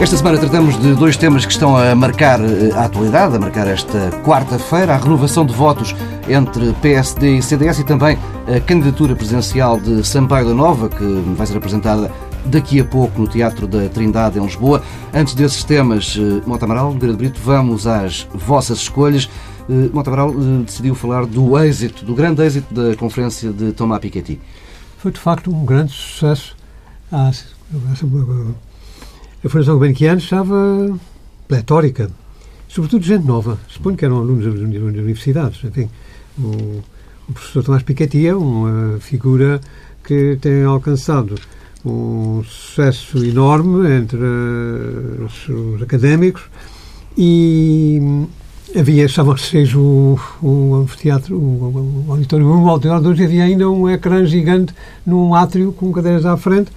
Esta semana tratamos de dois temas que estão a marcar eh, a atualidade, a marcar esta quarta-feira, a renovação de votos entre PSD e CDS e também a candidatura presidencial de Sampaio da Nova, que vai ser apresentada daqui a pouco no Teatro da Trindade, em Lisboa. Antes desses temas, eh, Mota Amaral, Nogueira de Brito, vamos às vossas escolhas. Eh, Mota Amaral decidiu falar do êxito, do grande êxito da conferência de Thomas Piketty. Foi, de facto, um grande sucesso. Ah, a Fundação Gulbenkian estava pletórica, sobretudo gente nova. Suponho que eram alunos das universidades. Enfim, o, o professor Tomás Piketty é uma figura que tem alcançado um sucesso enorme entre os, os académicos e havia, estavam cheios o, o anfiteatro, o, o auditório 1, o auditório 2, havia ainda um ecrã gigante num átrio com cadeiras à frente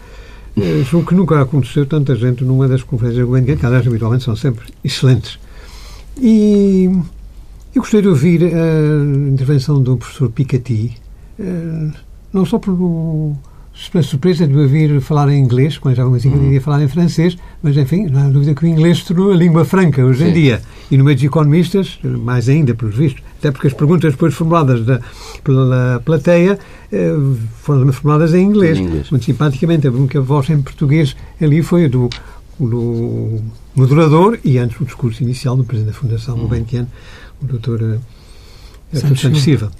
eh, julgo que nunca aconteceu tanta gente numa das conferências governo, que aliás habitualmente são sempre excelentes. E eu gostei de ouvir a intervenção do professor Piketty, eh, não só por pela surpresa de me ouvir falar em inglês, quando já comecei uhum. a falar em francês, mas enfim, não há dúvida que o inglês se tornou a língua franca hoje Sim. em dia. E no meio dos economistas, mais ainda, pelos vistos, até porque as perguntas depois formuladas da, pela plateia eh, foram formuladas em inglês. Em inglês. Muito simpaticamente, a única voz em português ali foi a do, do moderador e antes o discurso inicial do Presidente da Fundação uhum. Gulbenkian, o Dr. Eh, Santos Silva.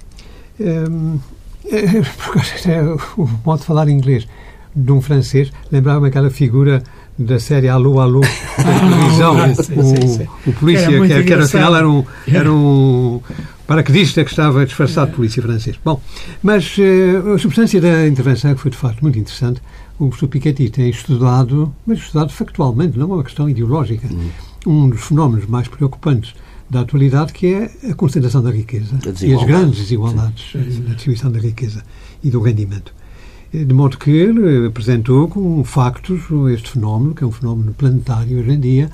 Um, é, o modo de falar inglês de um francês lembrava-me aquela figura da série Alô, Alô, da televisão. o, o, polícia, era que, que era, afinal era um, era um paraquedista que estava disfarçado de polícia francês. Bom, mas uh, a substância da intervenção é que foi, de facto, muito interessante. O professor Piketty tem estudado, mas estudado factualmente, não é uma questão ideológica, hum. um dos fenómenos mais preocupantes da atualidade, que é a concentração da riqueza e as grandes desigualdades na distribuição da riqueza e do rendimento. De modo que ele apresentou com factos este fenómeno, que é um fenómeno planetário hoje em dia,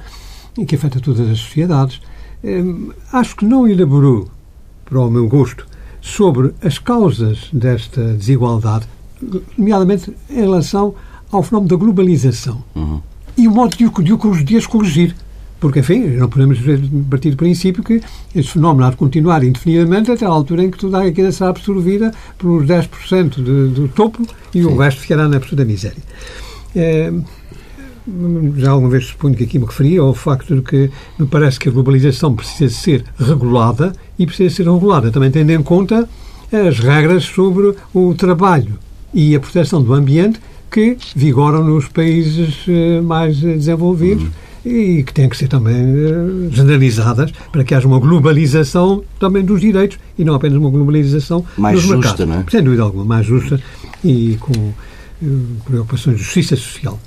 e que afeta todas as sociedades. Hum, acho que não elaborou, para o meu gosto, sobre as causas desta desigualdade, nomeadamente em relação ao fenómeno da globalização uhum. e o modo de o, de o, corrigir. Porque, enfim, não podemos partir do princípio que este fenómeno há de continuar indefinidamente até a altura em que toda a riqueza será absorvida pelos 10% de, do topo e Sim. o resto ficará na absoluta miséria. É, já alguma vez suponho que aqui me referia ao facto de que me parece que a globalização precisa ser regulada e precisa ser regulada também tendo em conta as regras sobre o trabalho e a proteção do ambiente que vigoram nos países eh, mais desenvolvidos. Uhum e que têm que ser também uh, generalizadas para que haja uma globalização também dos direitos e não apenas uma globalização mais dos justa, mercados. não é? Sem dúvida alguma, mais justa e com uh, preocupações de justiça social.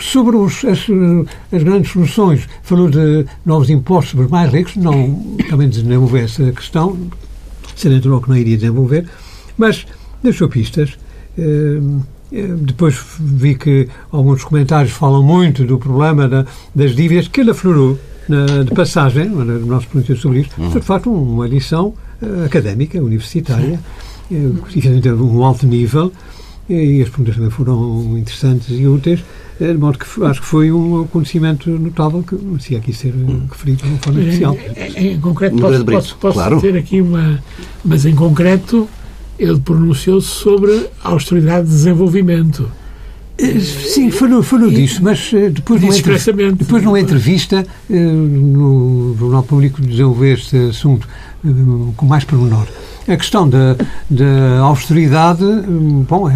Sobre os, as, as, grandes soluções, falou de novos impostos para os mais ricos, não também desenvolver essa questão, seria natural que não iria desenvolver, mas deixou pistas. Eh, depois vi que alguns comentários falam muito do problema da, das dívidas, que ele aflorou na, de passagem, no nosso pronunciamento sobre isso. Uhum. Foi, de facto, uma lição uh, académica, universitária, uh, um alto nível, e as perguntas também foram interessantes e úteis, de modo que acho que foi um acontecimento notável que merecia aqui ser referido de uma forma especial. Em, em, em concreto, posso, posso, posso claro. ter aqui uma. Mas em concreto, ele pronunciou-se sobre austeridade de desenvolvimento. Eh, sim, falou, falou disso, mas eh, depois, numa, entrevista, depois numa entrevista eh, no Jornal Público desenvolveu este assunto com mais pormenor. A questão da, da austeridade bom, é,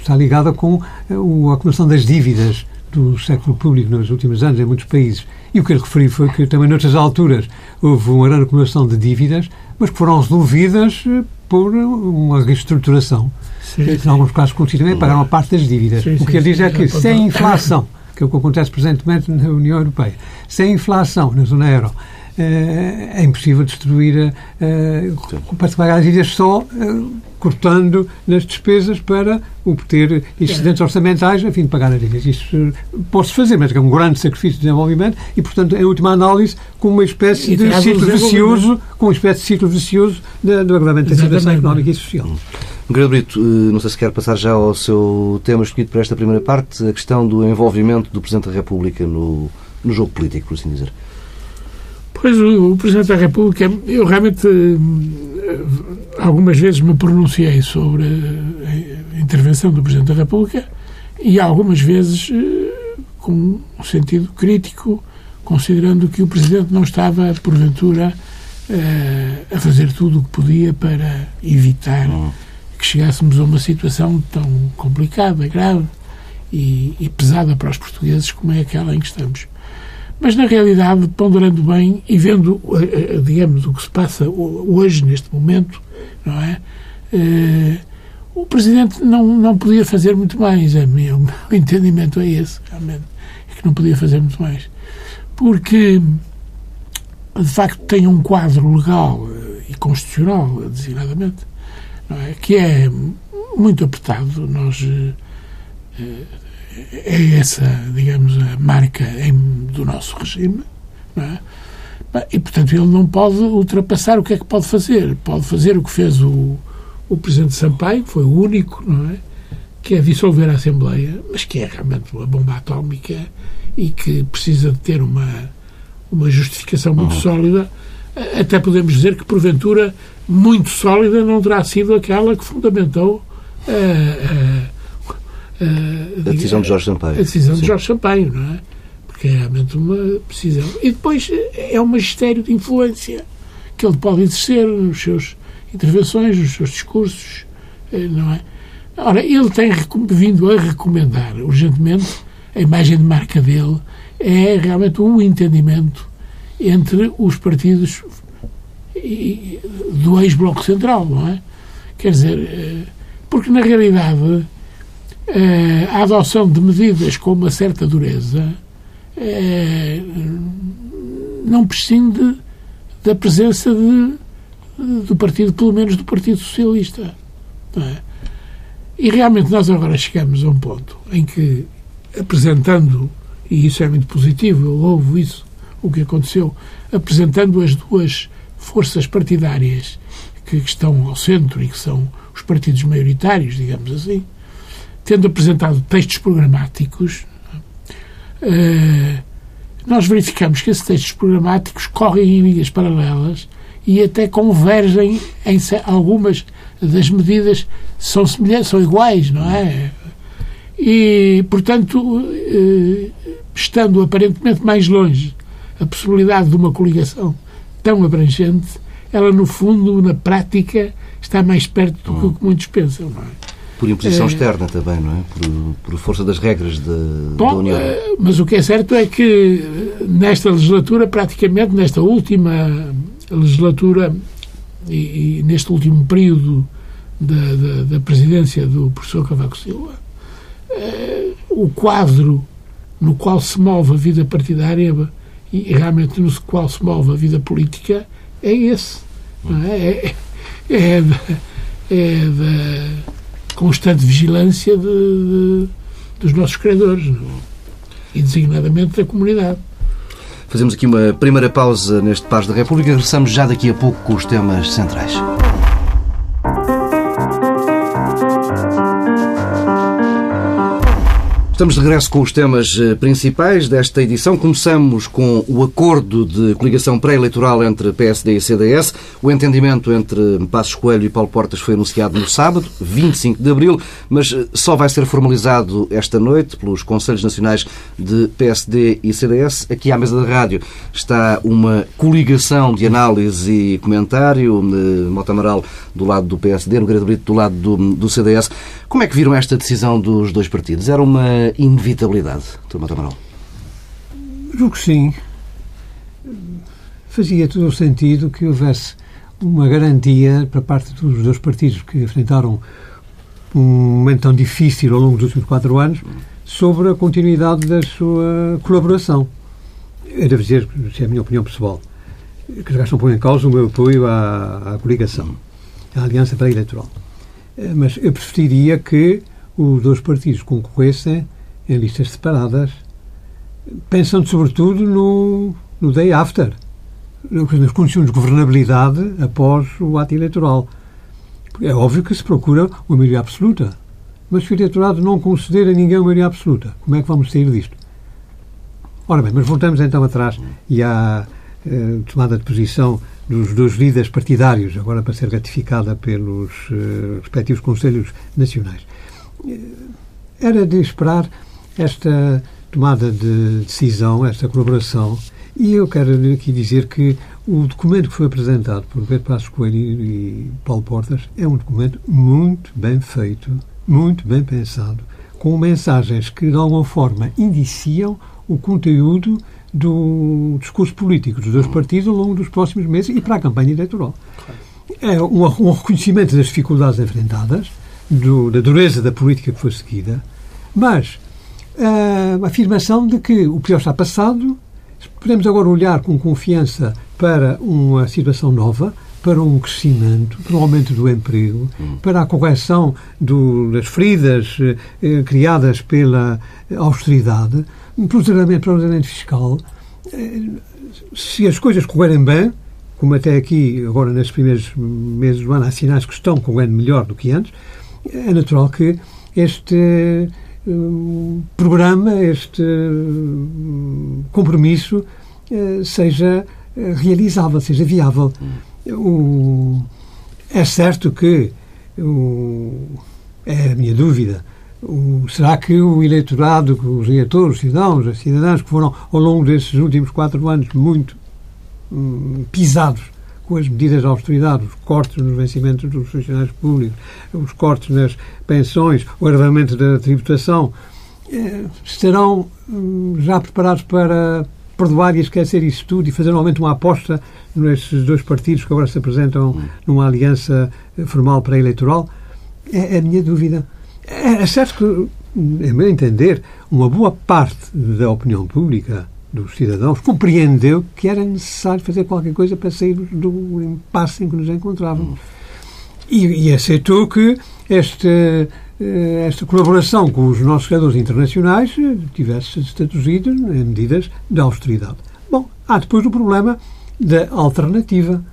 está ligada com a acumulação das dívidas do século público nos últimos anos em muitos países. E o que ele referiu foi que também noutras alturas houve uma grande acumulação de dívidas, mas que foram resolvidas por uma reestruturação. Sim, em alguns casos, conseguiram pagar uma parte das dívidas. Sim, o que ele diz é que sem inflação, que é o que acontece presentemente na União Europeia, sem inflação na zona euro, é impossível destruir, eh, para pagar as dívidas só eh, cortando nas despesas para obter excedentes orçamentais a fim de pagar as dívidas. Isso pode-se fazer, mas é um grande sacrifício de desenvolvimento e, portanto, em última análise, com uma espécie de ciclo vicioso, com uma espécie de ciclo vicioso do agravamento da situação económica e social. Grande Brito, eh, não sei se quer passar já ao seu tema escolhido para esta primeira parte, a questão do envolvimento do Presidente da República no, no jogo político, por assim dizer. Pois o, o Presidente da República, eu realmente eh, algumas vezes me pronunciei sobre a intervenção do Presidente da República e algumas vezes eh, com um sentido crítico, considerando que o Presidente não estava, porventura, eh, a fazer tudo o que podia para evitar uhum. que chegássemos a uma situação tão complicada, grave e, e pesada para os portugueses como é aquela em que estamos. Mas, na realidade, ponderando bem e vendo, eh, eh, digamos, o que se passa hoje, neste momento, não é? Eh, o Presidente não, não podia fazer muito mais. É, o meu entendimento é esse, realmente. É que não podia fazer muito mais. Porque, de facto, tem um quadro legal e constitucional, designadamente, é? que é muito apertado. Nós é essa, digamos, a marca em, do nosso regime, é? E, portanto, ele não pode ultrapassar o que é que pode fazer. Pode fazer o que fez o, o Presidente Sampaio, que foi o único, não é? Que é dissolver a Assembleia, mas que é realmente uma bomba atómica e que precisa de ter uma, uma justificação muito uhum. sólida. Até podemos dizer que, porventura, muito sólida não terá sido aquela que fundamentou a, a a decisão de Jorge Sampaio. A decisão Sim. de Jorge Sampaio, não é? Porque é realmente uma decisão. E depois é um magistério de influência que ele pode exercer nos seus intervenções, nos seus discursos, eh, não é? Ora, ele tem vindo a recomendar urgentemente, a imagem de marca dele é realmente o um entendimento entre os partidos do ex-bloco central, não é? Quer dizer, eh, porque na realidade eh, a adoção de medidas com uma certa dureza eh, não prescinde da presença de, do partido, pelo menos do Partido Socialista. É? E realmente nós agora chegamos a um ponto em que, apresentando, e isso é muito positivo, eu louvo isso, o que aconteceu, apresentando as duas forças partidárias que estão ao centro e que são os partidos maioritários, digamos assim, tendo apresentado textos programáticos, eh, nós verificamos que esses textos programáticos correm em linhas paralelas e até convergem em algumas das medidas são semelhantes, são iguais, não é? E, portanto, eh, estando aparentemente mais longe a possibilidade de uma coligação tão abrangente, ela, no fundo, na prática, está mais perto do que que muitos pensam, não é? Por imposição é... externa também, não é? Por, por força das regras de, Bom, da União. Eh, mas o que é certo é que nesta legislatura, praticamente nesta última legislatura e, e neste último período da, da, da, presidência do professor Cavaco Silva, eh, o quadro no qual se move a vida partidária e realmente no qual se move a vida política é esse. Não é? É, é, é da constante vigilância de, de, dos nossos credores é? e designadamente da comunidade. Fazemos aqui uma primeira pausa neste Paz da República. Regressamos já daqui a pouco com os temas centrais. Estamos de regresso com os temas eh, principais desta edição. Começamos com o acordo de coligação pré-eleitoral entre PSD e CDS. O entendimento entre Passos Coelho e Paulo Portas foi anunciado no sábado, 25 de abril, mas eh, só vai ser formalizado esta noite pelos Conselhos Nacionais de PSD e CDS. Aqui à mesa da rádio está uma coligação de análise e comentário. Eh, Mota Amaral do lado do PSD, Nogueira Brito do lado do, do CDS. Como é que viram esta decisão dos dois partidos? Era uma inevitabilidade, Dr. Amaral? Julgo que sim. Fazia todo o sentido que houvesse uma garantia para parte dos dois partidos que enfrentaram um momento tão difícil ao longo dos últimos quatro anos sobre a continuidade da sua colaboração. Devo dizer, se é a minha opinião pessoal, que já não põe em causa o meu apoio à, à coligação, à aliança pré-eleitoral. Eh, mas eu preferiria que os dois partidos concorressem em listas separadas, pensando sobretudo no, no day after, nas condições de governabilidade após o ato eleitoral. É óbvio que se procura uma maioria absoluta. Mas se o eleitorado não conceder a ninguém uma maioria absoluta, como é que vamos sair disto? Ora bem, mas voltamos então atrás e à eh, tomada de posição dos dois líderes partidários, agora para ser ratificada pelos eh, respectivos Conselhos Nacionais. Eh, era de esperar esta tomada de decisão, esta colaboração, e eu quero aqui dizer que o documento que foi apresentado por Pedro Passos Coelho e Paulo Portas é um documento muito bem feito, muito bem pensado, com mensagens que, de alguma forma, indiciam o conteúdo do discurso político dos dois partidos ao longo dos próximos meses e para a campanha eleitoral. É um, um reconhecimento das dificuldades enfrentadas, do, da dureza da política que foi seguida, mas a afirmação de que o pior está passado, podemos agora olhar com confiança para uma situação nova, para um crescimento, para um aumento do emprego, para a correção do, das feridas eh, criadas pela austeridade, para o ordenamento fiscal. Eh, se as coisas correrem bem, como até aqui, agora nestes primeiros meses do ano, há sinais que estão correndo melhor do que antes, é natural que este programa, este uh, compromisso uh, seja realizável, seja viável. O, é certo que o, é a minha dúvida. O, será que o eleitorado, os eleitores, os cidadãos, as cidadãs que foram ao longo desses últimos quatro anos muito hum, pisados com as medidas de austeridade, os cortes nos vencimentos dos funcionários públicos, os cortes nas pensões, o agravamento da tributação, eh, estarão hum, já preparados para perdoar e esquecer isso tudo e fazer novamente uma aposta nesses dois partidos que agora se apresentam numa aliança formal pré-eleitoral? É, é a minha dúvida. É, é certo que, a meu entender, uma boa parte da opinião pública dos cidadãos compreendeu que era necessário fazer qualquer coisa para sair do impasse em que nos encontrávamos. E, e aceitou que este, eh, esta colaboração com os nossos jogadores internacionais eh, tivesse se traduzido em medidas de austeridade. Bom, há depois o problema da alternativa.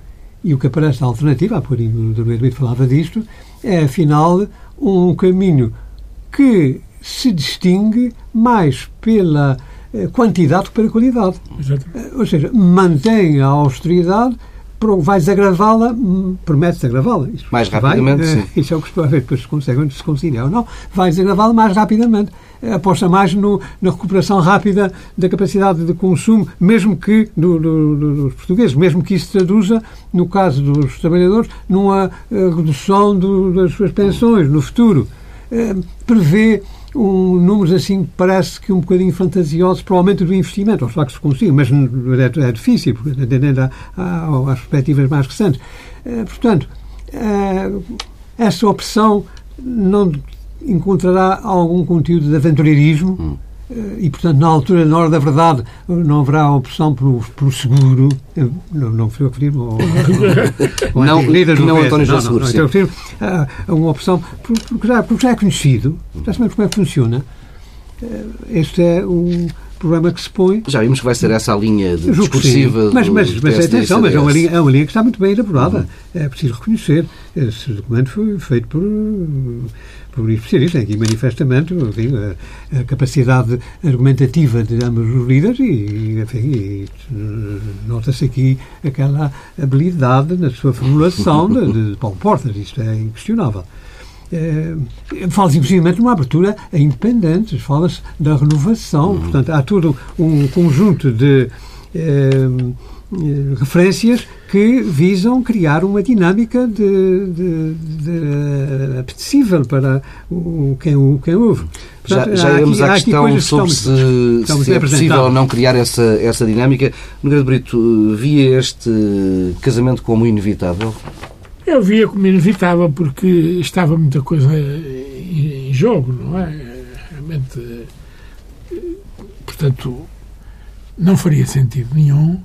E o que aparece da alternativa, há pouquinho o Dr. falava disto, é afinal um caminho que se distingue mais pela quantidade que pela qualidade. Exatamente. Ou seja, mantém a austeridade vai desagravá-la, hum, promete desagravá-la. Mais rapidamente, vai, sim. Isso é o que estou a ver, depois se consegue, se conciliar ou não. Vai desagravá-la mais rapidamente. Aposta mais no, na recuperação rápida da capacidade de consumo, mesmo que do, do, dos portugueses, mesmo que isso traduza, no caso dos trabalhadores, numa redução do, das suas pensões no futuro. Prevê um, números assim parece que um bocadinho fantasiosos para o aumento do investimento. Ou será que se consiga, mas é, é difícil, atendendo às perspectivas mais recentes. Uh, portanto, uh, essa opção não encontrará algum conteúdo de aventureirismo. Hum eh, e, portanto, na altura, na hora da verdade, não haverá opção pelo, pelo seguro. Não, não fui eu que Não, não, não António José Seguro. Não, não, então, uh, uma opção, porque já, porque já é conhecido, já sabemos como é que funciona. Uh, este é o problema que se põe. Já vimos que vai ser essa a linha de discursiva. Mas, mas, do mas atenção, mas é uma, linha, é uma linha que está muito bem elaborada. Uhum. É preciso reconhecer. Esse documento foi feito por por especialistas, aqui manifestamente enfim, a, a, capacidade argumentativa de ambos os líderes e, enfim, nota-se aqui aquela habilidade na sua formulação de, de Paulo Portas, isto é inquestionável. É, fala-se, inclusive, de uma abertura a independentes, fala-se da renovação, uhum. portanto, há todo um conjunto de é, referências que visam criar uma dinâmica de, de, de apetecível para o, quem, o, quem ouve. Portanto, já, já iremos à questão sobre se, se é possível ou não criar essa, essa dinâmica. Nogueira Brito, via este casamento como inevitável? Eu via como inevitável porque estava muita coisa em jogo, não é? Realmente, portanto, não faria sentido nenhum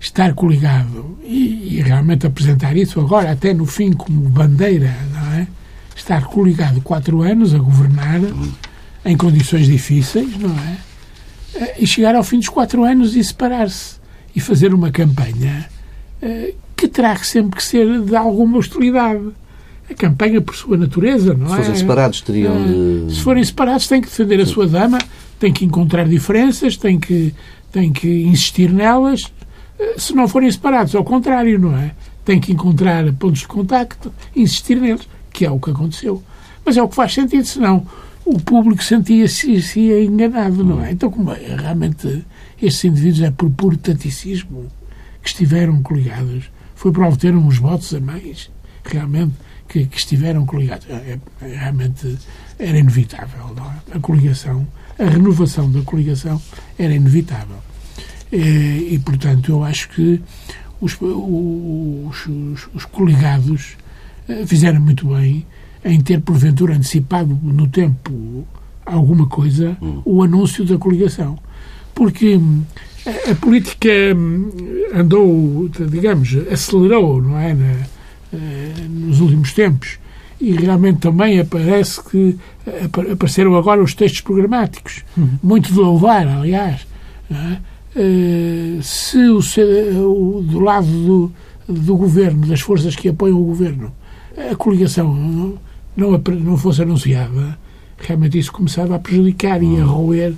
estar coligado e, e, realmente apresentar isso agora, até no fim, como bandeira, não é? Estar coligado quatro anos a governar em condições difíceis, não é? Eh, e chegar ao fim dos quatro anos e separar-se e fazer uma campanha eh, que terá sempre que ser de alguma hostilidade. a campanha por sua natureza, não se é? Se fossem separados, teriam de... Se forem separados, têm que defender a sua dama, têm que encontrar diferenças, têm que, têm que insistir nelas. Se não forem separados, ao contrário, não é? Têm que encontrar pontos de contacto, insistir neles, que é o que aconteceu. Mas é o que faz sentido, senão o público sentia-se se enganado, não é? Então, como é, realmente estes indivíduos é por puro taticismo que estiveram coligados, foi para obter uns votos a mais, realmente, que, que estiveram coligados. É, é, realmente era inevitável, não é? A coligação, a renovação da coligação era inevitável. E, e portanto, eu acho que os, os, os, os coligados eh, fizeram muito bem em ter, porventura, antecipado no tempo alguma coisa hum. o anúncio da coligação. Porque hum, a, política hum, andou, digamos, acelerou, não é? Eh, nos últimos tempos. E realmente também aparece que apareceram agora os textos programáticos, hum. muito de louvar, aliás. É? Eh, se o, do lado do, do governo, das forças que apoiam o governo, a coligação não, não fosse anunciada, realmente isso começava a prejudicar e a hum. roer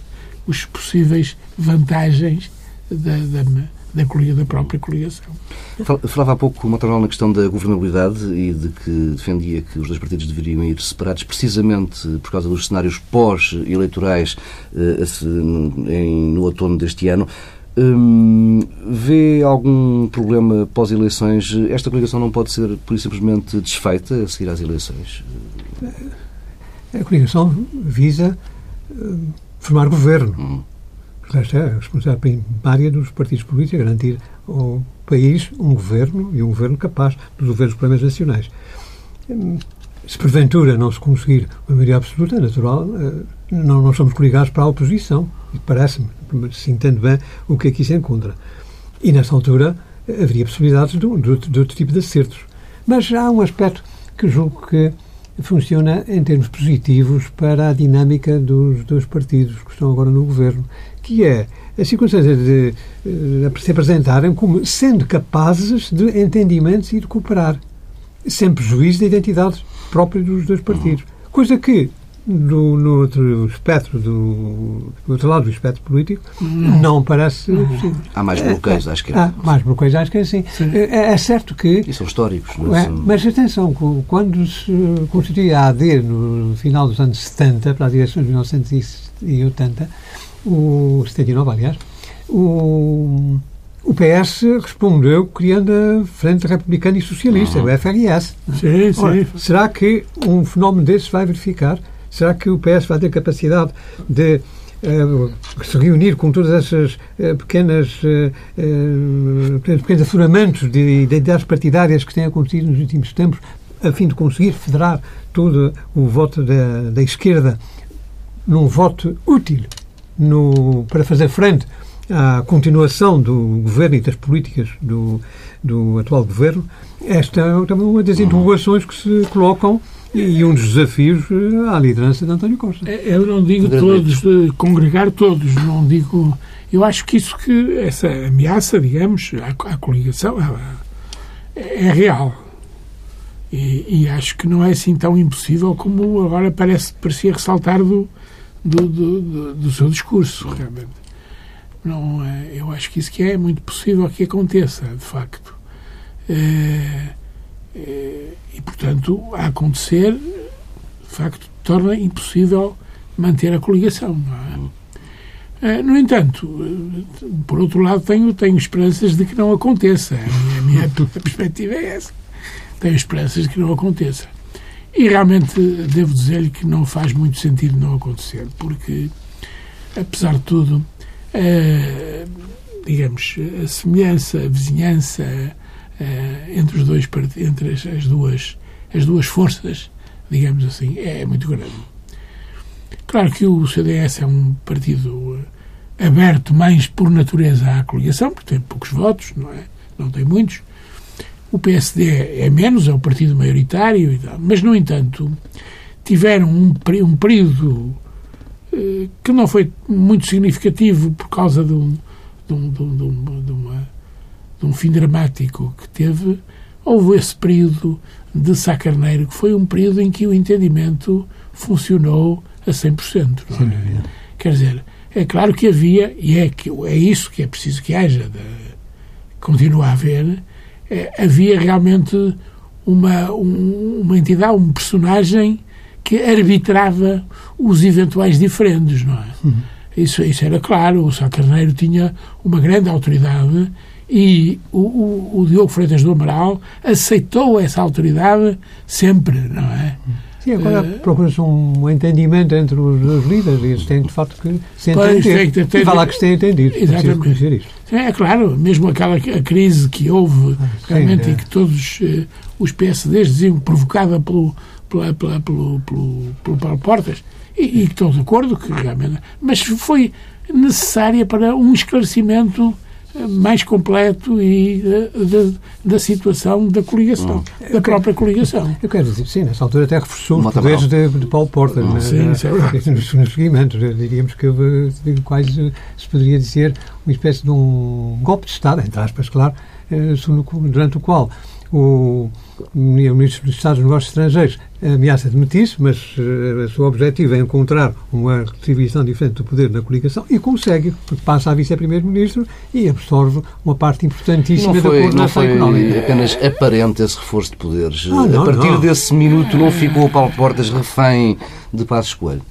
os possíveis vantagens da, da, da, da própria coligação. Falava há pouco o na questão da governabilidade e de que defendia que os dois partidos deveriam ir separados precisamente por causa dos cenários pós-eleitorais eh, no outono deste ano. Hum, vê algum problema pós-eleições? Esta coligação não pode ser, por simplesmente, desfeita a seguir às eleições? A coligação visa uh, formar governo. Hum. Esta é a responsabilidade primária dos partidos políticos, garantir ao país um governo e um governo capaz de resolver os problemas nacionais. Se porventura não se conseguir uma maioria absoluta, é natural, uh, não, não somos coligados para a oposição. Parece-me, se entende bem o que aqui se encontra. E, nessa altura, haveria possibilidades de, de, de outro tipo de acertos. Mas há um aspecto que julgo que funciona em termos positivos para a dinâmica dos dois partidos que estão agora no governo, que é a circunstância de, de eh, se apresentarem como sendo capazes de entendimentos e de cooperar, sem prejuízo da identidade própria dos dois partidos. Coisa que do, no outro espectro, do, do, outro lado do espectro político, não, não parece possível. Há mais bloqueios à esquerda. Há mais bloqueios à esquerda, sim. É, é, certo que... E são históricos. Não é, mas atenção, quando se constitui a AD no final dos anos 70, para as eleições de 1980, o 79, aliás, o, o PS respondeu criando a Frente Republicana e Socialista, uhum. o FRS. Sim, sim. Ora, será que um fenómeno desses vai verificar? Será que o PS vai ter capacidade de uh, se reunir com todas essas uh, pequenas uh, pequenos afloramentos de identidades partidárias que têm acontecido nos últimos tempos a fim de conseguir federar todo o voto da, da esquerda num voto útil no, para fazer frente à continuação do governo e das políticas do, do atual governo, esta é também uma das interrogações que se colocam e um dos desafios eh, à liderança de António Costa. É, eu não digo todos, congregar todos, não digo. Eu acho que isso que essa ameaça, digamos, à, à coligação é, é real. E, e, acho que não é assim tão impossível como agora parece parecia ressaltar do, do, do, do, seu discurso, realmente. Não, é, eu acho que isso que é muito possível que aconteça, de facto. É, é, e, portanto, a acontecer, de facto, torna impossível manter a coligação. Não é? é? No entanto, por outro lado, tenho, tenho esperanças de que não aconteça. A minha, a minha perspectiva é essa. Tenho esperanças de que não aconteça. E realmente devo dizer-lhe que não faz muito sentido não acontecer, porque, apesar de tudo, é, digamos, a semelhança, a vizinhança, uh, entre os dois entre as, as, duas as duas forças digamos assim é muito grande. Claro que o CDS é um partido eh, aberto mais por natureza à coligação porque tem poucos votos não é? Não tem muitos o PSD é menos é o partido maioritário mas no entanto tiveram um, um período uh, que não foi muito significativo por causa de um, de, um, de, um, de uma um fim dramático que teve, houve esse período de Sá Carneiro, que foi um período em que o entendimento funcionou a 100%. Não é? Quer dizer, é claro que havia, e é, que, é isso que é preciso que haja, de, continua a haver, havia realmente uma, um, uma entidade, um personagem que arbitrava os eventuais diferendos, não é? Uhum. Isso, isso era claro, o Sá Carneiro tinha uma grande autoridade e o, o, o Diogo Freitas do Amaral aceitou essa autoridade sempre, não é? Sim, agora uh, procura-se um entendimento entre os, os líderes e eles têm de facto que se entender. Tem, e falar que se têm entendido. Exatamente. É claro, mesmo aquela a crise que houve ah, realmente sim, é. e que todos uh, os PSDs diziam provocada pelo, pela, pela, pelo, pelo, pelo Paulo Portas e, e estou de acordo que realmente. Mas foi necessária para um esclarecimento mais completo e da, da situação da coligação, hum. da própria coligação. Eu quero dizer, sim, nessa altura até reforçou os poderes de, de, Paulo Porta hum, sim, é nos, nos seguimentos. Diríamos que houve quase, se poderia dizer, uma espécie de um golpe de Estado, entre aspas, claro, eh, durante o qual o Ministro dos Estados dos Negócios Estrangeiros ameaça demitir-se, mas uh, o seu objetivo é encontrar uma distribuição diferente do poder na coligação e consegue, porque passa a vice-primeiro-ministro e absorve uma parte importantíssima não foi, da coordenação não foi económica. apenas aparente esse reforço de poderes. Ah, não, a partir não. desse minuto não ficou o Paulo Portas refém de Passos Coelho?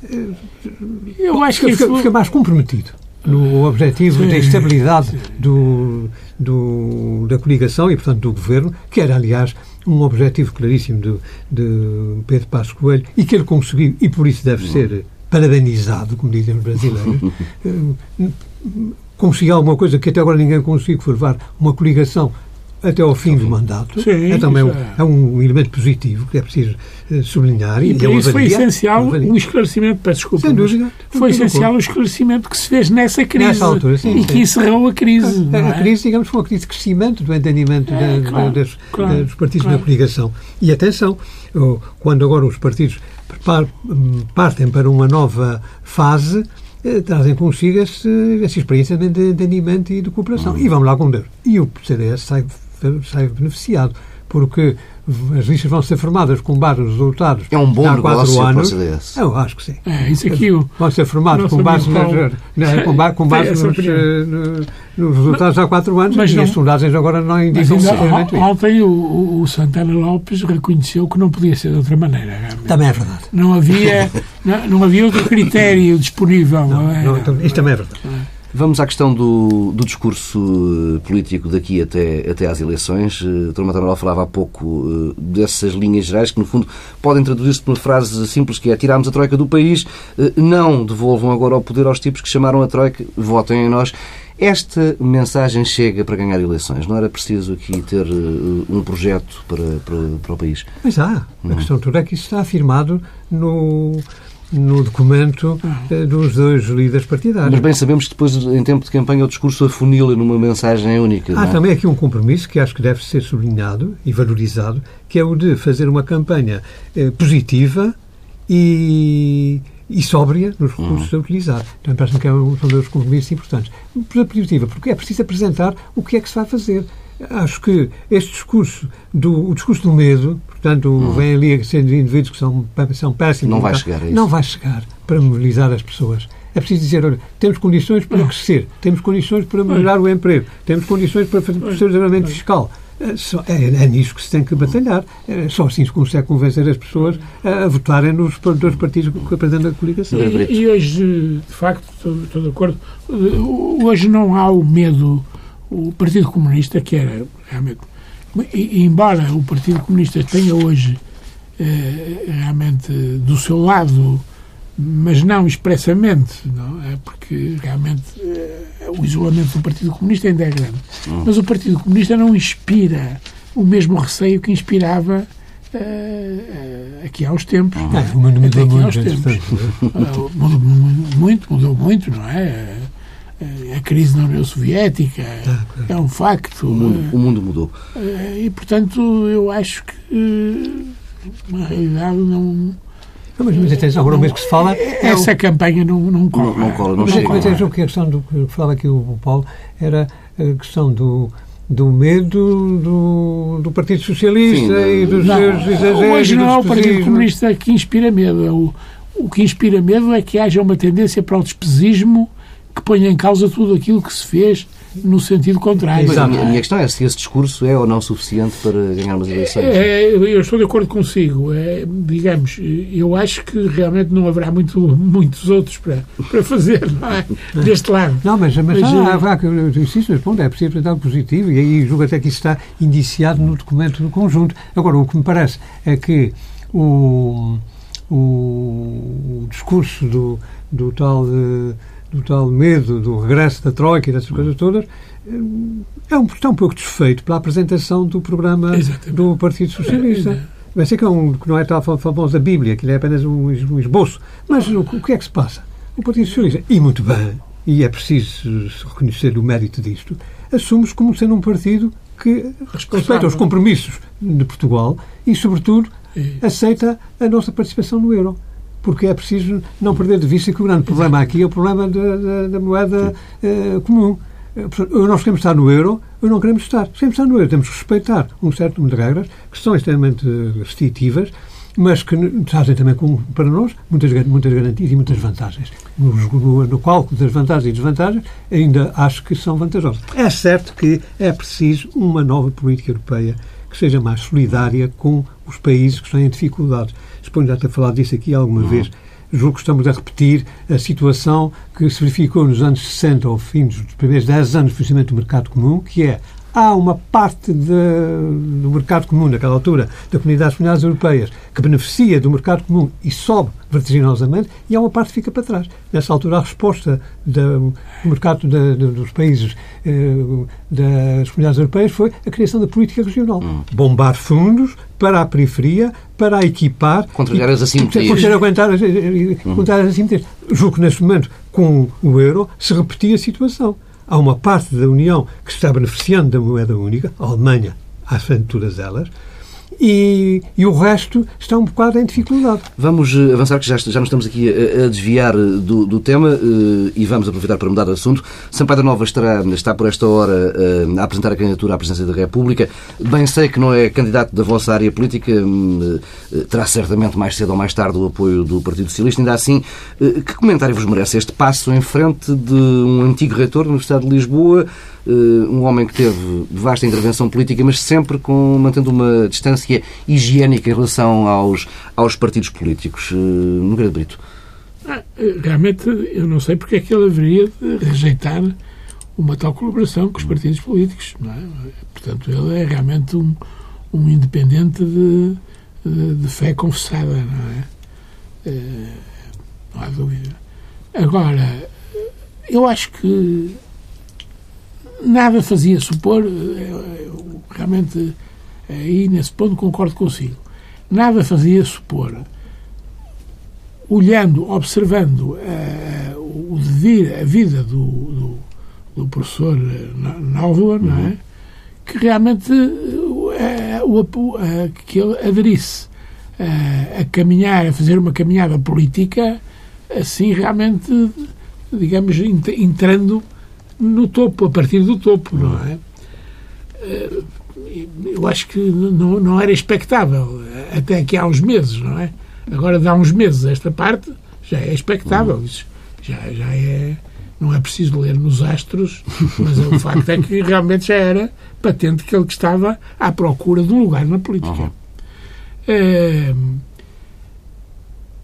Eu acho que fica, fica mais comprometido no objetivo sim, da estabilidade do, do, da coligação e, portanto, do governo, que era, aliás, um objetivo claríssimo de, de Pedro Passos Coelho e que ele conseguiu e por isso deve ser parabenizado, como dizem os brasileiros. Eh, conseguiu alguma coisa que até agora ninguém conseguiu, que foi levar uma coligação até ao fim do mandato. Sim, é também um, é. é um elemento positivo que é preciso uh, sublinhar. E, e por isso foi essencial o esclarecimento, peço desculpa, Sem dúvida. Foi essencial o esclarecimento que se fez nessa crise nessa altura, sim, e sim. que encerrou a crise. A, a, a, crise, digamos, foi uma crise de crescimento do entendimento é, da, claro, das, claro, dos partidos claro. na coligação. E atenção, quando agora os partidos partem para uma nova fase, eh, trazem consigo esse, essa experiência de entendimento e de cooperação. E vamos lá com Deus. E o CDS sai sai beneficiado, porque as listas vão ser formadas com base nos resultados é um bom há quatro anos. Eu acho que sim. É, isso aqui o, vão ser formados com base, nas, na, com base, com base nos, eh, nos, resultados mas, há quatro anos mas e não, as sondagens agora não indicam Ontem o, o, Santana Lopes reconheceu que não podia ser de outra maneira. Realmente. Também é verdade. Não havia, não, não havia outro critério disponível. Não, não, não, isto também é verdade. É. Vamos à questão do, do discurso eh, político daqui até, até às eleições. Uh, Dr. Matanal falava há pouco uh, dessas linhas gerais que, no fundo, podem traduzir-se por uma frase simples que é tirarmos a Troika do país, uh, não devolvam agora o poder aos tipos que chamaram a Troika, votem em nós. Esta mensagem chega para ganhar eleições. Não era preciso aqui ter um projeto para, para, para o país? Mas há. A questão toda é que isso está afirmado no no documento eh, dos dois líderes partidários. Mas bem sabemos que depois, em tempo de campanha, o discurso afunila numa mensagem única. Há é? também aqui um compromisso que acho que deve ser sublinhado e valorizado, que é o de fazer uma campanha eh, positiva e, e sóbria nos recursos uhum. a utilizar. Então, parece-me que é um, são dois compromissos importantes. Positiva, porque é preciso apresentar o que é que se vai fazer acho que este discurso, do, o discurso do medo, portanto, uhum. vem ali a ser indivíduos que são, são péssimos. Não vai chegar a isso. Não vai chegar para mobilizar as pessoas. É preciso dizer, olha, temos condições para crescer, temos condições para melhorar o emprego, temos condições para fazer o desenvolvimento fiscal. É, é, é, nisso que se tem que batalhar. É, só assim se consegue convencer as pessoas a, a votarem nos dois partidos que apresentam a coligação. E, e hoje, de facto, estou, estou de acordo, hoje não há o medo o Partido Comunista, que era realmente. E, embora o Partido Comunista tenha hoje eh, realmente do seu lado, mas não expressamente, não é? Porque realmente eh, o isolamento do Partido Comunista ainda é grande. Hum. Mas o Partido Comunista não inspira o mesmo receio que inspirava Uh, aqui há uns tempos. Ah, o mundo mudou muito. Uh, mudou muito, mudou muito, não é? Eh, a crise na União Soviética ah, é um facto. O mundo, o mundo, mudou. Eh, e, portanto, eu acho que, na realidade, não. Mas, mas atenção, agora o mesmo que se fala. É essa o... campanha não, não cola. Não, não cola, não mas, mas atenção que a questão do que falava aqui o Paulo era a questão do, do medo do, do Partido Socialista Sim, e dos não, seus exageros. Hoje não é o Partido Comunista que inspira medo. É o, o que inspira medo é que haja uma tendência para o despesismo que ponha em causa tudo aquilo que se fez no sentido contrário. Mas a minha, a minha, questão é se esse discurso é ou não suficiente para ganhar umas eleições. É, eu estou de acordo consigo. É, digamos, eu acho que realmente não haverá muito, muitos outros para, para fazer não é? deste lado. Não, mas, mas, mas há, há, eu insisto nesse ponto, é preciso apresentar positivo e aí julgo até que isso está indiciado no documento do conjunto. Agora, o que me parece é que o, o, o discurso do, do tal... De, do tal medo do regresso da Troika e dessas coisas todas, eh, é um, está um pouco desfeito pela apresentação do programa Exatamente. do Partido Socialista. Vai ser que, é um, que não é tal famosa Bíblia, que é apenas um, um esboço. Mas o, o, que é que se passa? O Partido Socialista, e muito bem, e é preciso reconhecer o mérito disto, assume-se como sendo um partido que respeita os compromissos de Portugal e, sobretudo, aceita a nossa participação no euro porque é preciso não perder de vista que o grande problema aqui é o problema da, da, da moeda uh, comum. Eh, nós queremos estar no euro, ou não queremos estar. Queremos estar no euro, temos que respeitar um certo número de regras que são extremamente restritivas, mas que trazem também com, para nós muitas, muitas garantias e muitas vantagens. No, no, no cálculo das vantagens e desvantagens, ainda acho que são vantajosas. É certo que é preciso uma nova política europeia que seja mais solidária com os países que estão em dificuldades. Suponho já ter falado disso aqui alguma uhum. vez. Julgo que estamos a repetir a situação que se verificou nos anos 60, ao fim dos primeiros 10 anos de funcionamento do mercado comum, que é há uma parte de, do mercado comum, naquela altura, da Comunidade das Comunidades Europeias, que beneficia do mercado comum e sobe vertiginosamente, e há uma parte que fica para trás. Nessa altura, a resposta do mercado dos países eh, das Comunidades Europeias foi a criação da política regional. Hum. Bombar fundos para a periferia, para a equipar... Contrariar as assimetrias. Conseguir aguentar as, hum. as assimetrias. Julgo que, neste momento, com o euro, se repetia a situação há uma parte da União que está beneficiando da moeda única, a Alemanha, à frente de todas elas, e, e, o resto está um bocado em dificuldade. Vamos eh, avançar, que já, já nos estamos aqui a, a desviar eh, do, do, tema uh, e vamos aproveitar para mudar de assunto. Sampaio da Nova estará, está por esta hora a apresentar a candidatura à presidência da República. Bem sei que não é candidato da vossa área política, uh, terá certamente mais cedo ou mais tarde o apoio do Partido Socialista. Ainda assim, que comentário vos merece este passo em frente de um antigo reitor da Universidade de Lisboa? Eh, um homem que teve vasta intervenção política, mas sempre com, mantendo uma distância higiênica em relação aos, aos partidos políticos. Eh, Nogueira Brito. Ah, realmente, eu não sei porque é que ele haveria de rejeitar uma tal colaboração com os partidos políticos. É? Portanto, ele é realmente um, um independente de, de, de fé confessada, não é? é? Não há dúvida. Agora, eu acho que nada fazia supor, eh, realmente aí nesse ponto concordo consigo, nada fazia supor, olhando, observando uh, o devir, a vida do, do, do professor Nóvoa, não é? Uhum. Que realmente uh, o, uh, que ele aderisse a caminhar, a fazer uma caminhada política, assim realmente, digamos, entrando no topo, a partir do topo, não é? Eh, eu acho que não, não era expectável, até aqui há uns meses, não é? Agora, de há uns meses, esta parte já é expectável. Isso já, já é. Não é preciso ler nos astros, mas o facto é que realmente já era patente que ele estava à procura de um lugar na política. Uhum. É,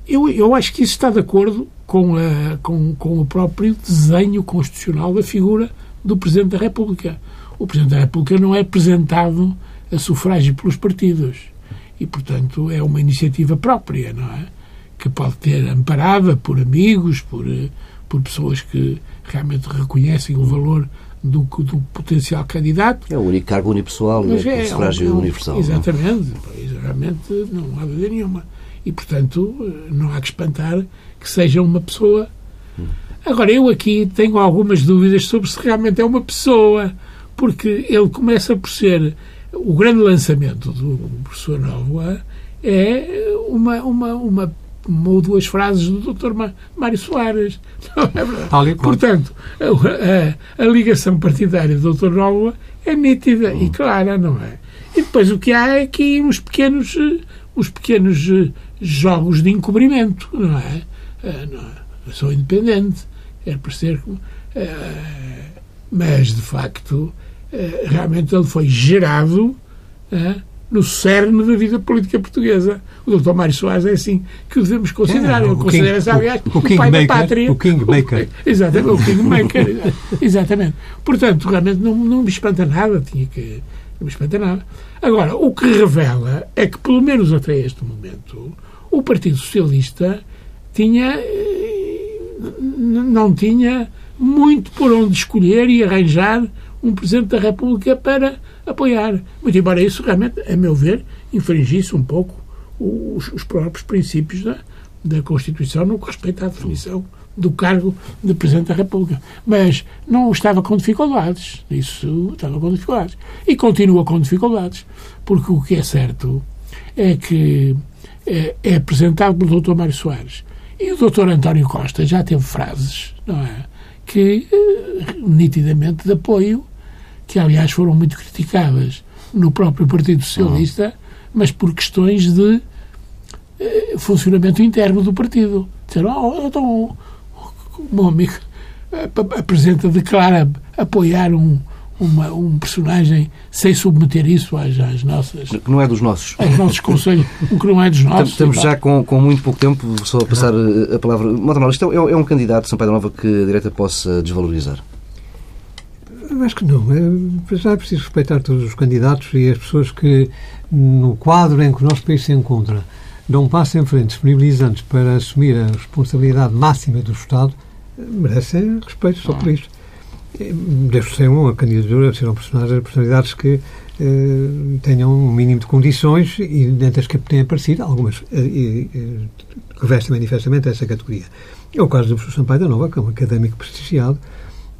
eu, eu acho que isso está de acordo com, a, com, com o próprio desenho constitucional da figura do Presidente da República. O Presidente da República não é apresentado a sufrágio pelos partidos e, portanto, é uma iniciativa própria, não é? Que pode ter amparada por amigos, por, por pessoas que realmente reconhecem o valor do, do potencial candidato. É o único cargo unipessoal, Mas é, é sufrágio é um, universal. Exatamente, não? realmente não há dúvida nenhuma e, portanto, não há que espantar que seja uma pessoa. Agora, eu aqui tenho algumas dúvidas sobre se realmente é uma pessoa, porque ele começa por ser o grande lançamento do professor Novoa é uma, uma, uma uma ou duas frases do Dr. Mário Soares. Não é Portanto, a, a, a, ligação partidária do Dr. Nóloa é nítida e clara, não é? E depois o que há é aqui uns pequenos, uns pequenos eh, jogos de encobrimento, não é? Eh, sou independente, quero parecer. Uh, mas, de facto, uh, realmente ele foi gerado no cerne da vida política portuguesa. O Dr. Mário Soares é assim que o devemos considerar. É, ele considera-se, aliás, o, o, o pai da pátria. O Kingmaker. Exatamente, o Kingmaker. exatamente. Portanto, realmente não, não me espanta nada. Tinha que. Não me espanta nada. Agora, o que revela é que, pelo menos até este momento, o Partido Socialista tinha não tinha muito por onde escolher e arranjar um Presidente da República para apoiar. Muito embora isso realmente, a meu ver, infringisse um pouco os, os próprios princípios da, da Constituição no que respeita à definição do cargo de Presidente da República. Mas não estava com dificuldades. Isso estava com dificuldades. E continua com dificuldades. Porque o que é certo é que é, é apresentado pelo Dr. Mário Soares e o doutor António Costa já teve frases, não é? Que, eh, nitidamente, de apoio, que aliás foram muito criticadas no próprio Partido Socialista, uhum. mas por questões de eh, funcionamento interno do partido. Disseram, oh, então, o meu amigo apresenta, declara apoiar um, uma, um personagem sem submeter isso às, às nossas. Que não é dos nossos. Aos nossos conselhos, que não é dos nossos. Estamos já com, com muito pouco tempo, só a passar eh, a palavra. Matamala, isto é, é um candidato de São Pedro Nova que a direita possa desvalorizar? Acho que não. É, já é preciso respeitar todos os candidatos e as pessoas que, no quadro em que o nosso país se encontra, dão um passo em frente, disponibilizantes para assumir a responsabilidade máxima do Estado, merecem respeito só por isto deve ser uma candidatura, serão personalidades que eh, tenham um mínimo de condições e dentre as que têm aparecido, algumas eh, eh, revestem manifestamente essa categoria. É o caso do professor Sampaio da Nova, que é um académico prestigiado.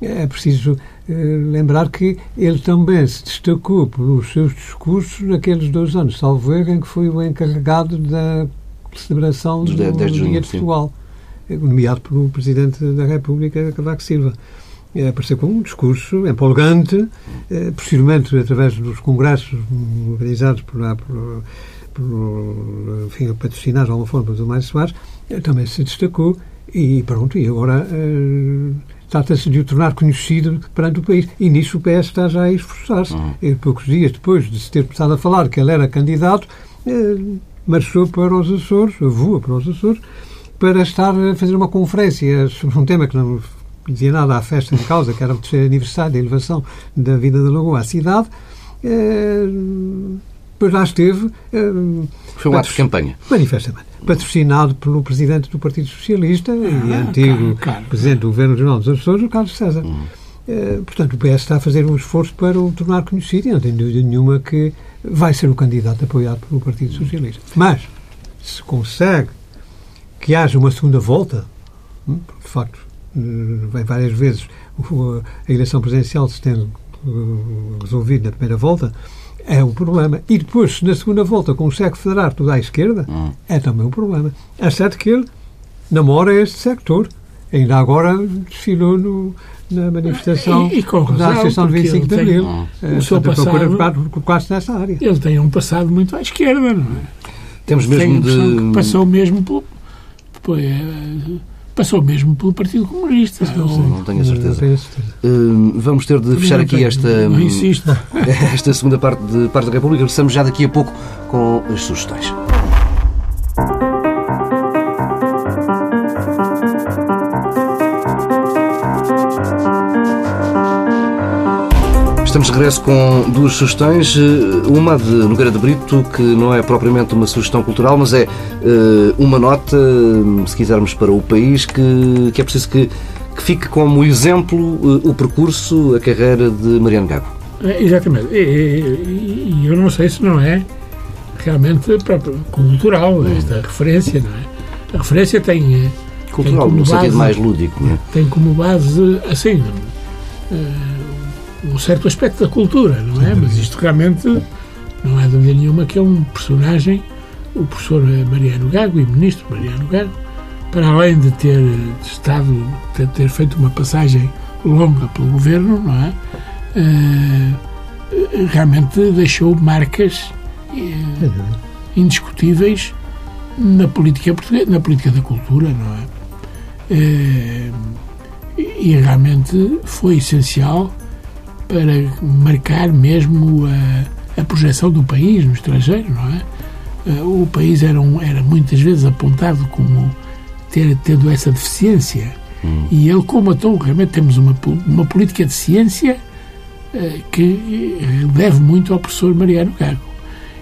É preciso eh, lembrar que ele também se destacou pelos seus discursos naqueles dois anos, salvo erro, em que foi o encarregado da celebração do, do Dia de Portugal, nomeado pelo Presidente da República, Cavaco Silva apareceu com um discurso empolgante, eh, possivelmente através dos congressos organizados por lá, por, por, enfim, patrocinados de alguma forma do Mais Soares, eh, também se destacou e pronto, e agora eh, trata-se de o tornar conhecido perante o país. E nisso o PS está já a esforçar-se. Uhum. Poucos dias depois de se ter começado a falar que ele era candidato, eh, marchou para os Açores, voa para os Açores, para estar a fazer uma conferência sobre um tema que não dizia nada à festa de causa, que era o terceiro aniversário da elevação da vida da Lagoa à cidade, eh, depois lá esteve. Eh, Foi um ato de campanha. Manifestamente. Patrocinado pelo presidente do Partido Socialista ah, e antigo claro, presidente do Governo Regional dos Açores, o Carlos César. Hum. Eh, portanto, o PS está a fazer um esforço para o tornar conhecido e não tenho dúvida nenhuma que vai ser o candidato apoiado pelo Partido Socialista. Mas, se consegue que haja uma segunda volta, hum, de facto, eh, várias vezes a eleição presidencial se tem eh, resolvido na primeira volta, é um problema. E depois, na segunda volta, consegue federar tudo à esquerda, hum. é também um problema. É certo que ele namora este sector. Ainda agora desfilou no, na manifestação e, e da Associação de 25 de Abril. Tem, o seu passado, quase nessa área. Ele tem um passado muito à esquerda, não é? Temos mesmo de... passou mesmo pelo... Foi, passou mesmo pelo Partido Comunista. Não, não, não tenho a certeza. Tenho certeza. Uh, vamos ter de fechar aqui esta, esta segunda parte, de, parte da República. Regressamos já daqui a pouco com as sugestões. Regresso com duas sugestões. Eh, uma de Nogueira de Brito, que não é propriamente uma sugestão cultural, mas é eh, uma nota, se quisermos, para o país, que, que é preciso que, que fique como exemplo eh, o percurso, a carreira de Mariano Gago. É, exatamente. E, eu não sei se não é realmente cultural esta referência, não é? A referência tem. Cultural, tem no base, sentido mais lúdico, não é? Tem como base, assim um certo aspecto da cultura, não é? Mas isto realmente não é dúvida nenhuma que é um personagem o professor Mariano Gago e ministro Mariano Gago, para além de ter estado, de ter feito uma passagem longa pelo governo, não é? Uh, realmente deixou marcas uh, indiscutíveis na política portuguesa, na política da cultura, não é? Uh, e realmente foi essencial para marcar mesmo a, a projeção do país no estrangeiro, não é? O país era, um, era muitas vezes apontado como ter, tendo essa deficiência. Hum. E ele comatou, realmente temos uma, uma política de ciência uh, que deve muito ao professor Mariano Gago.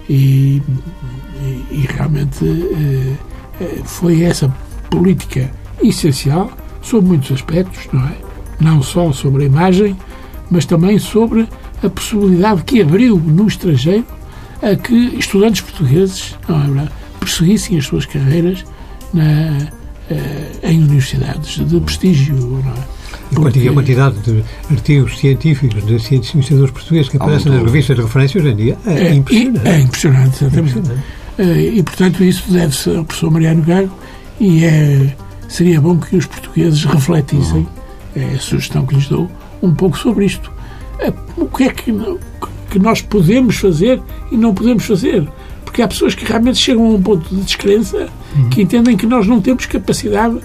E, e, e realmente uh, foi essa política essencial sobre muitos aspectos, não é? Não só sobre a imagem, mas também sobre a possibilidade que abriu no estrangeiro a que estudantes portugueses não é, perseguissem as suas carreiras na, eh, em universidades de prestígio. Não é? Porque... A quantidade de artigos científicos de cientistas portugueses que aparecem nas revistas de referência hoje em dia é, é impressionante. É impressionante, exatamente. É impressionante. Eh, e, portanto, isso deve-se ao professor Mariano Gago e é, seria bom que os portugueses refletissem, é a sugestão que lhes dou, um pouco sobre isto. Eh, o que é que, que nós podemos fazer e não podemos fazer? Porque há pessoas que realmente chegam a um ponto de descrença uhum. que entendem que nós não temos capacidade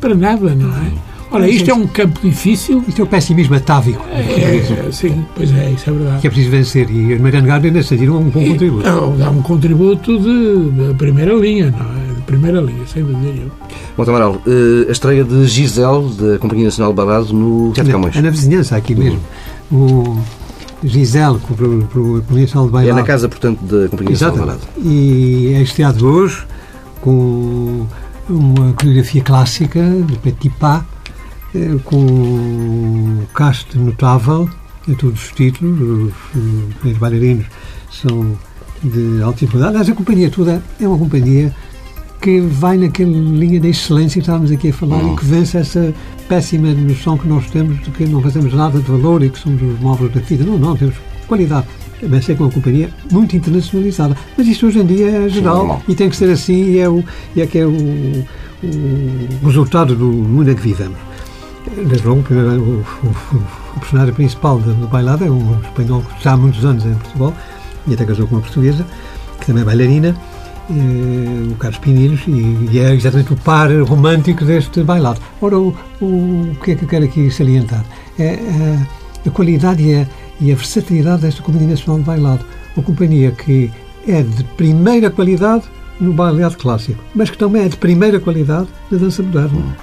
para nada, não é? Ora, isto é um campo difícil. Isto é o pessimismo atávico. É, é, sim, pois é, isso é verdade. Que é preciso vencer. E a Mariano Gardner nesse sentido um bom contributo. Não, dá um contributo de, de, primeira linha, não é? Primeira linha, sem dúvida nenhuma. Bom, Amaral, eh, a estreia de Gisele, da Companhia Nacional de Babado, no Teatro Camões. É na vizinhança, aqui mesmo. O Gisele, com o Companhia Nacional de Bailado. É na casa, portanto, da Companhia Nacional de Bailado. E é estreado hoje com uma coreografia clássica de Petit Pas, eh, com um cast notável em todos os títulos, os, os bailarinos são de altíssima qualidade. Aliás, a companhia toda é uma companhia que vai naquela linha da excelência que estávamos aqui a falar e que vence essa péssima noção que nós temos de que não fazemos nada de valor e que somos os móveis da vida. Não, não, temos qualidade. Mas é com uma companhia muito internacionalizada. Mas isto hoje em dia é geral Sim, e tem que ser assim e é, o, e é que é o, o resultado do mundo em que vivemos. Desde logo, o, o, o personagem principal do, bailado é um espanhol que está há muitos anos em Portugal e até casou com uma portuguesa, que também é bailarina, eh, o Carlos Pinheiros, e, e, é exatamente o par romântico deste bailado. Ora, o, o, que é que eu quero aqui salientar? É a, eh, a qualidade e a, e a versatilidade desta Companhia Nacional de Bailado. Uma companhia que é de primeira qualidade no bailado clássico, mas que também é de primeira qualidade na dança moderna.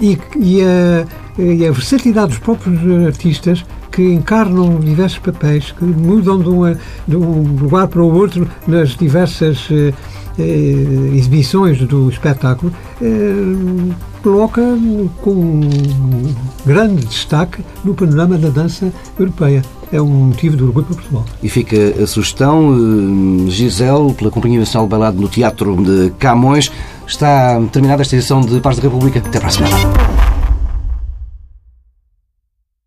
E, e, a, e a versatilidade dos próprios artistas que encarnam diversos papéis, que mudam de, uma, de um lugar para o outro nas diversas eh, exibições do espetáculo, eh, coloca com grande destaque no panorama da dança europeia. É um motivo de orgulho para Portugal. E fica a sugestão, eh, Gisele, pela Companhia Nacional de Bailado no Teatro de Camões. Está terminada esta edição de Paz da República. Até para a semana.